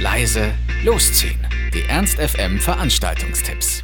leise, losziehen. Die Ernst FM Veranstaltungstipps.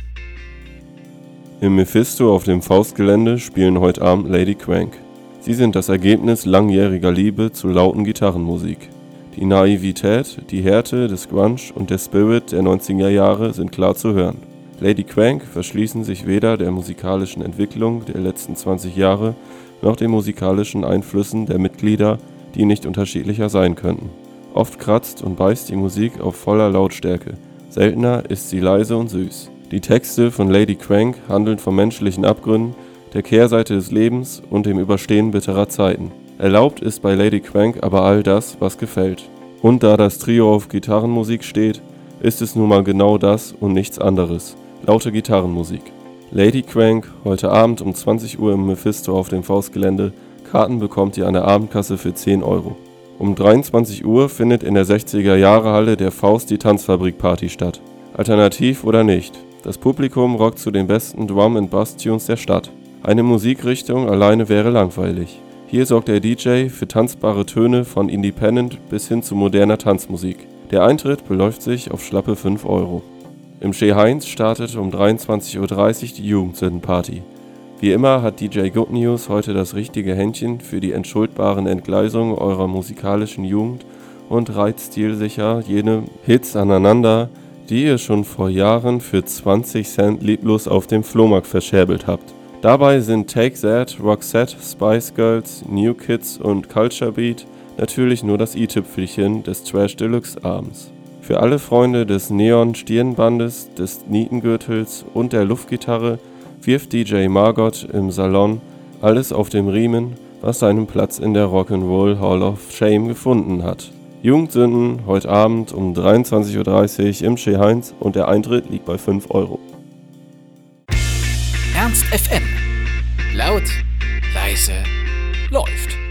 Im Mephisto auf dem Faustgelände spielen heute Abend Lady Crank. Sie sind das Ergebnis langjähriger Liebe zu lauten Gitarrenmusik. Die Naivität, die Härte des Grunge und der Spirit der 90er Jahre sind klar zu hören. Lady Crank verschließen sich weder der musikalischen Entwicklung der letzten 20 Jahre noch den musikalischen Einflüssen der Mitglieder, die nicht unterschiedlicher sein könnten. Oft kratzt und beißt die Musik auf voller Lautstärke, seltener ist sie leise und süß. Die Texte von Lady Crank handeln von menschlichen Abgründen, der Kehrseite des Lebens und dem Überstehen bitterer Zeiten. Erlaubt ist bei Lady Crank aber all das, was gefällt. Und da das Trio auf Gitarrenmusik steht, ist es nun mal genau das und nichts anderes. Laute Gitarrenmusik. Lady Crank, heute Abend um 20 Uhr im Mephisto auf dem Faustgelände. Karten bekommt ihr an der Abendkasse für 10 Euro. Um 23 Uhr findet in der 60er Jahre Halle der Faust die Tanzfabrik Party statt. Alternativ oder nicht, das Publikum rockt zu den besten Drum and Bass Tunes der Stadt. Eine Musikrichtung alleine wäre langweilig. Hier sorgt der DJ für tanzbare Töne von Independent bis hin zu moderner Tanzmusik. Der Eintritt beläuft sich auf schlappe 5 Euro. Im Chez Heinz startet um 23.30 Uhr die Jugendsündenparty. Wie immer hat DJ Good News heute das richtige Händchen für die entschuldbaren Entgleisungen eurer musikalischen Jugend und reiht stilsicher jene Hits aneinander, die ihr schon vor Jahren für 20 Cent lieblos auf dem Flohmarkt verscherbelt habt. Dabei sind Take That, Roxette, Spice Girls, New Kids und Culture Beat natürlich nur das i-Tüpfelchen des Trash Deluxe Abends. Für alle Freunde des Neon-Stirnbandes, des Nietengürtels und der Luftgitarre wirft DJ Margot im Salon alles auf dem Riemen, was seinen Platz in der Rock'n'Roll Hall of Shame gefunden hat. Jugendsünden heute Abend um 23.30 Uhr im Chez Heinz und der Eintritt liegt bei 5 Euro. Ernst FM. Laut, leise, läuft.